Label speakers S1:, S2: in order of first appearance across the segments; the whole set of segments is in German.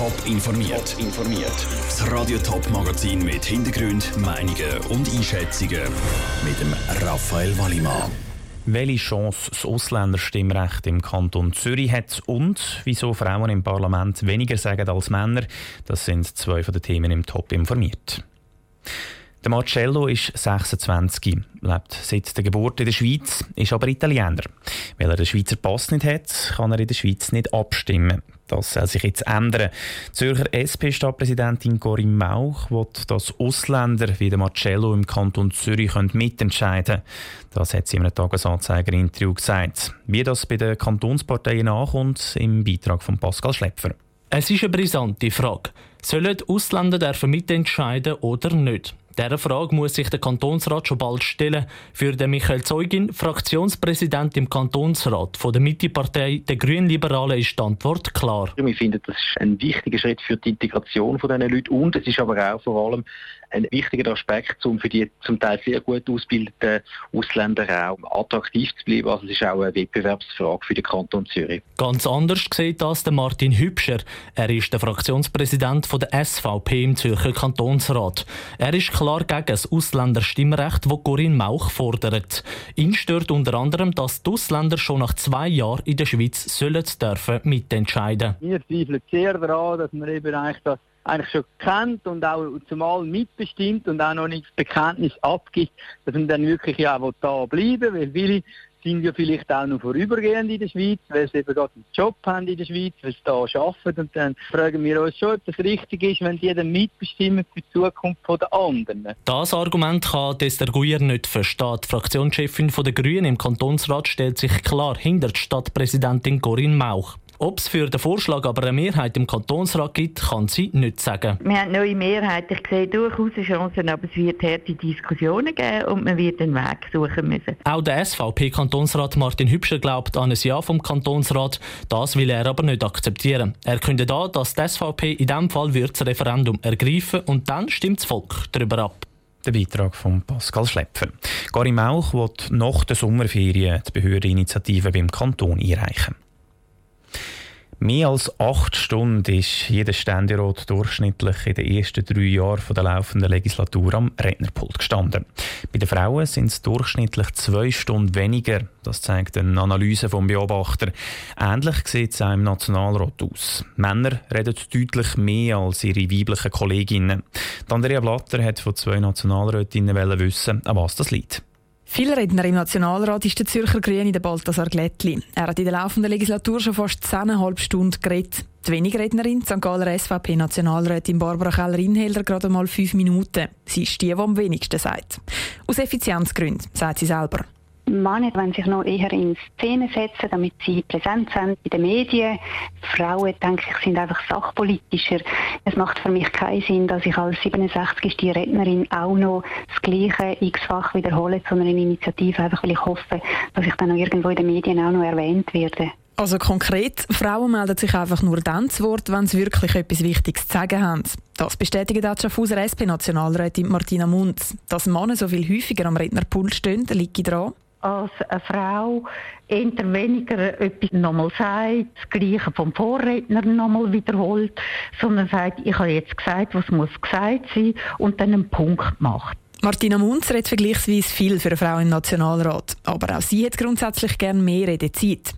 S1: Top informiert. informiert. Das Radio Top Magazin mit Hintergrund, Meinungen und Einschätzungen mit dem Raphael Wallimann.
S2: Welche Chance das Ausländerstimmrecht im Kanton Zürich hat und wieso Frauen im Parlament weniger sagen als Männer, das sind zwei von den Themen im Top informiert. Der Marcello ist 26, lebt seit der Geburt in der Schweiz, ist aber Italiener. Weil er den Schweizer Pass nicht hat, kann er in der Schweiz nicht abstimmen. Das soll sich jetzt ändern. Zürcher SP-Stadtpräsidentin Corinne Mauch will, dass Ausländer wie der Marcello im Kanton Zürich mitentscheiden können. Das hat sie in einem Tagesanzeiger-Interview gesagt. Wie das bei den Kantonsparteien ankommt, im Beitrag von Pascal Schlepfer.
S3: Es ist eine brisante Frage. Sollen Ausländer dürfen mitentscheiden oder nicht? Dieser Frage muss sich der Kantonsrat schon bald stellen. Für den Michael Zeugin, Fraktionspräsident im Kantonsrat von der Mittepartei der Grünliberalen, ist die Antwort klar.
S4: Wir finden, das ist ein wichtiger Schritt für die Integration dieser Leute und es ist aber auch vor allem ein wichtiger Aspekt, um für die zum Teil sehr gut ausgebildeten Ausländer auch attraktiv zu bleiben. Also es ist auch eine Wettbewerbsfrage für den Kanton Zürich.
S3: Ganz anders sieht das der Martin Hübscher. Er ist der Fraktionspräsident von der SVP im Zürcher Kantonsrat. Er ist klar gegen das Ausländerstimmrecht, das Corinne Mauch fordert. Ihn stört unter anderem, dass die Ausländer schon nach zwei Jahren in der Schweiz sollen dürfen mitentscheiden.
S5: Wir zweifeln sehr daran, dass man eben eigentlich das eigentlich schon kennt und auch zumal mitbestimmt und auch noch nicht das Bekenntnis abgibt, dass man dann wirklich auch da bleiben will, weil viele sind ja vielleicht auch noch vorübergehend in der Schweiz, weil sie eben gerade einen Job haben in der Schweiz, weil sie da arbeiten und dann fragen wir uns schon, ob das richtig ist, wenn die dann mitbestimmen für die Zukunft der anderen.
S3: Das Argument kann Esther Guyer nicht verstehen. Die Fraktionschefin der Grünen im Kantonsrat stellt sich klar hinter die Stadtpräsidentin Corinne Mauch. Ob es für den Vorschlag aber eine Mehrheit im Kantonsrat gibt, kann sie nicht sagen.
S6: Wir haben eine neue Mehrheit. Ich sehe durchaus Chancen, aber es wird harte Diskussionen geben und man wird einen Weg suchen müssen.
S3: Auch der SVP-Kantonsrat Martin Hübscher glaubt an ein Ja vom Kantonsrat. Das will er aber nicht akzeptieren. Er kündet an, dass die SVP in diesem Fall wird das Referendum ergreifen und dann stimmt das Volk darüber ab.
S2: Der Beitrag von Pascal Schlepfer. Gary Mauch wird nach der Sommerferien die Behördeninitiative beim Kanton einreichen. Mehr als acht Stunden ist jeder Ständerat durchschnittlich in den ersten drei Jahren der laufenden Legislatur am Rednerpult gestanden. Bei den Frauen sind es durchschnittlich zwei Stunden weniger. Das zeigt eine Analyse vom Beobachter. Ähnlich sieht es auch im Nationalrat aus. Männer reden deutlich mehr als ihre weiblichen Kolleginnen. Andrea Blatter hat von zwei Nationalrätinnen wissen, an was das liegt.
S7: Viel Redner im Nationalrat ist der Zürcher Grüne der Balthasar Glättli. Er hat in der laufenden Legislatur schon fast 10,5 Stunden geredet. Die wenige Rednerin, St. Galler SVP-Nationalrätin Barbara Keller-Inhelder, gerade mal fünf Minuten. Sie ist die, die am wenigsten sagt. Aus Effizienzgründen, sagt sie selber.
S8: Männer wollen sich noch eher in Szene setzen, damit sie präsent sind in den Medien. Frauen, denke ich, sind einfach sachpolitischer. Es macht für mich keinen Sinn, dass ich als 67. Rednerin auch noch das Gleiche x-fach wiederhole zu einer Initiative, einfach weil ich hoffe, dass ich dann noch irgendwo in den Medien auch noch erwähnt werde.
S7: Also konkret, Frauen melden sich einfach nur dann zu Wort, wenn sie wirklich etwas Wichtiges zu sagen haben. Das bestätigt auch die Schaffhauser SP-Nationalrätin Martina Munz. Dass Männer so viel häufiger am Rednerpult stehen, liegt daran,
S9: als eine Frau eher weniger etwas nochmal sagt, das Gleiche vom Vorredner nochmal wiederholt, sondern sagt, ich habe jetzt gesagt, was muss gesagt sein und dann einen Punkt macht.
S7: Martina Munz redet vergleichsweise viel für eine Frau im Nationalrat. Aber auch sie hat grundsätzlich gerne mehr Redezeit.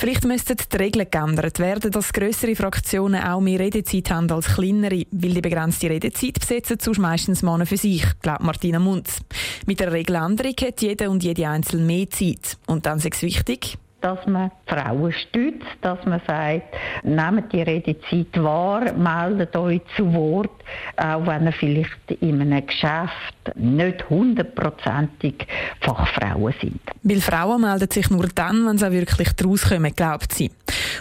S7: Vielleicht müssten die Regeln geändert werden, dass größere Fraktionen auch mehr Redezeit haben als kleinere, weil die begrenzte Redezeit besetzen sonst meistens Männer für sich, glaubt Martina Munz. Mit der Regeländerung hat jeder und jede Einzelne mehr Zeit. Und dann ist es wichtig,
S9: dass man Frauen stützt, dass man sagt, nehmt die Redezeit wahr, meldet euch zu Wort, auch wenn ihr vielleicht in einem Geschäft nicht hundertprozentig Fachfrauen sind.
S7: Weil Frauen melden sich nur dann, wenn sie auch wirklich daraus kommen, glaubt sie.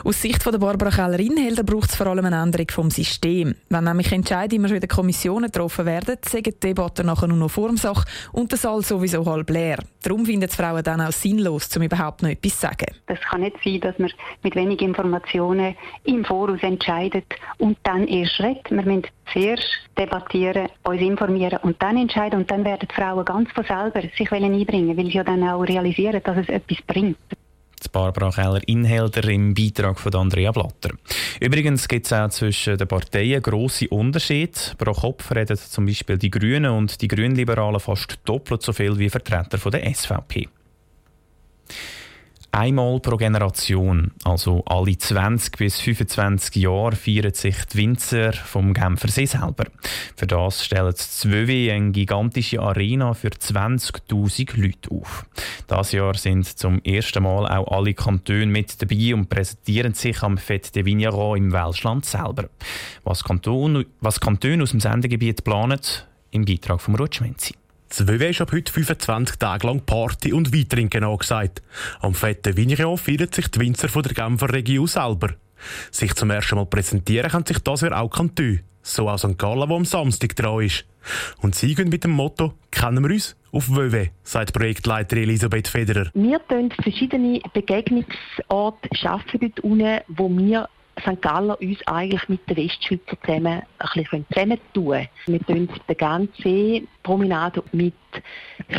S7: Aus Sicht von der Barbara Keller-Inhelder braucht es vor allem eine Änderung vom System. Wenn nämlich Entscheidungen immer den Kommissionen getroffen werden, sagen die Debatten nachher nur noch Formsache und der Saal sowieso halb leer. Darum finden die Frauen dann auch sinnlos, um überhaupt noch etwas zu sagen.
S8: Es kann nicht sein, dass man mit wenig Informationen im Voraus entscheidet und dann erst redet. Wir müssen zuerst debattieren, uns informieren und dann entscheiden. Und dann werden die Frauen ganz von selber sich einbringen weil sie ja dann auch realisieren, dass es etwas bringt.
S2: Barbara Keller-Inhelder im Beitrag von Andrea Blatter. Übrigens gibt es auch zwischen den Parteien grosse Unterschiede. Pro Kopf reden zum Beispiel die Grünen und die Grünliberalen fast doppelt so viel wie Vertreter der SVP. Einmal pro Generation, also alle 20 bis 25 Jahre, feiern sich die Winzer vom Genfersee selber. Für das stellen die eine gigantische Arena für 20.000 Leute auf. Das Jahr sind zum ersten Mal auch alle Kantone mit dabei und präsentieren sich am Fête de Vigneron im Welschland selber. Was Kantone, was Kantone aus dem Sendegebiet planen, im Beitrag von Rutschmenzi.
S10: Zwölf ist ab heute 25 Tage lang Party und Weintrinken angesagt. Am fetten Vigneron feiern sich die Winzer von der Genfer Region selber. Sich zum ersten Mal präsentieren kann sich das ja auch Kantü. So auch St. Gallen, wo am Samstag dran ist. Und sie gehen mit dem Motto «Kennen wir uns?» Auf WW, sagt Projektleiterin Elisabeth Federer.
S11: Wir schaffen verschiedene Begegnungsorte schaffen dort unten, wo wir St. Galler uns eigentlich mit den Westschweizer zusammen ein bisschen zusammentun Wir tun den ganzen See Promenade mit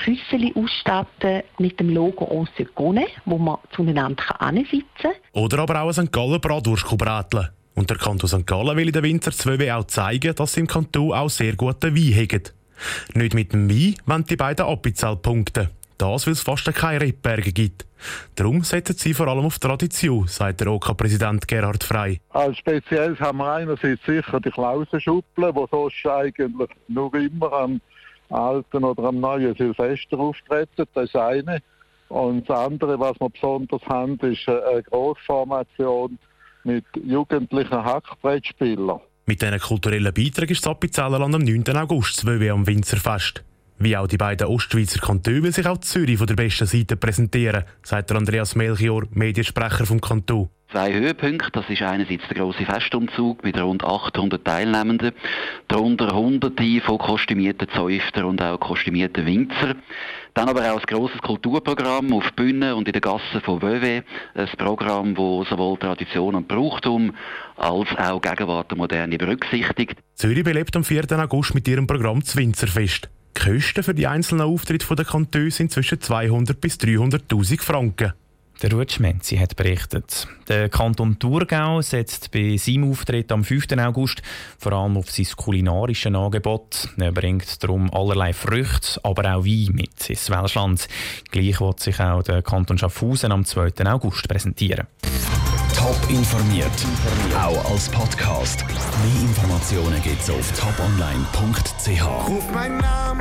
S11: Küsseli ausstatten mit dem Logo «On Gone», wo man zueinander sitzen kann.
S10: Oder aber auch ein St. Galler Bratwurst bräteln. Und der Kanton St. Gallen will in den Winter 2 auch zeigen, dass sie im Kanton auch sehr guten Wein haben. Nicht mit dem Wein wollen die beiden Appenzell punkten. Das, weil es fast keine Rebberge gibt. Darum setzen sie vor allem auf Tradition, sagt der OK-Präsident Gerhard Frey.
S12: Als Spezielles haben wir einerseits sicher die Klausenschupple, die sonst eigentlich nur immer am alten oder am neuen Silvester auftreten. Das ist eine. Und das andere, was wir besonders haben, ist eine Grossformation mit jugendlichen Hackbrettspielern.
S10: Mit diesen kulturellen Beiträgen ist das Appenzellerland am 9. August 2 am Winzerfest. Wie auch die beiden Ostschweizer Kantone will sich auch Zürich von der besten Seite präsentieren, sagt Andreas Melchior, Mediensprecher vom Kanton.
S13: Zwei Höhepunkte, das ist einerseits der große Festumzug mit rund 800 Teilnehmenden, darunter hunderte von kostümierten Zäuftern und auch kostümierten Winzer. Dann aber auch ein grosses Kulturprogramm auf Bühnen und in den Gassen von Vevey. Ein Programm, das sowohl Tradition und Brauchtum als auch Gegenwart und Moderne berücksichtigt.
S10: Zürich belebt am 4. August mit ihrem Programm das Winzerfest. Die Kosten für die einzelnen Auftritte der Kantone sind zwischen 200 bis 300.000 Franken.
S2: Der Rutschmenzi hat berichtet. Der Kanton Thurgau setzt bei seinem Auftritt am 5. August vor allem auf sein kulinarisches Angebot. Er bringt darum allerlei Früchte, aber auch Wein mit ins Welschland. Gleich wird sich auch der Kanton Schaffhausen am 2. August präsentieren.
S1: Top informiert, auch als Podcast. Mehr Informationen gibt es auf toponline.ch.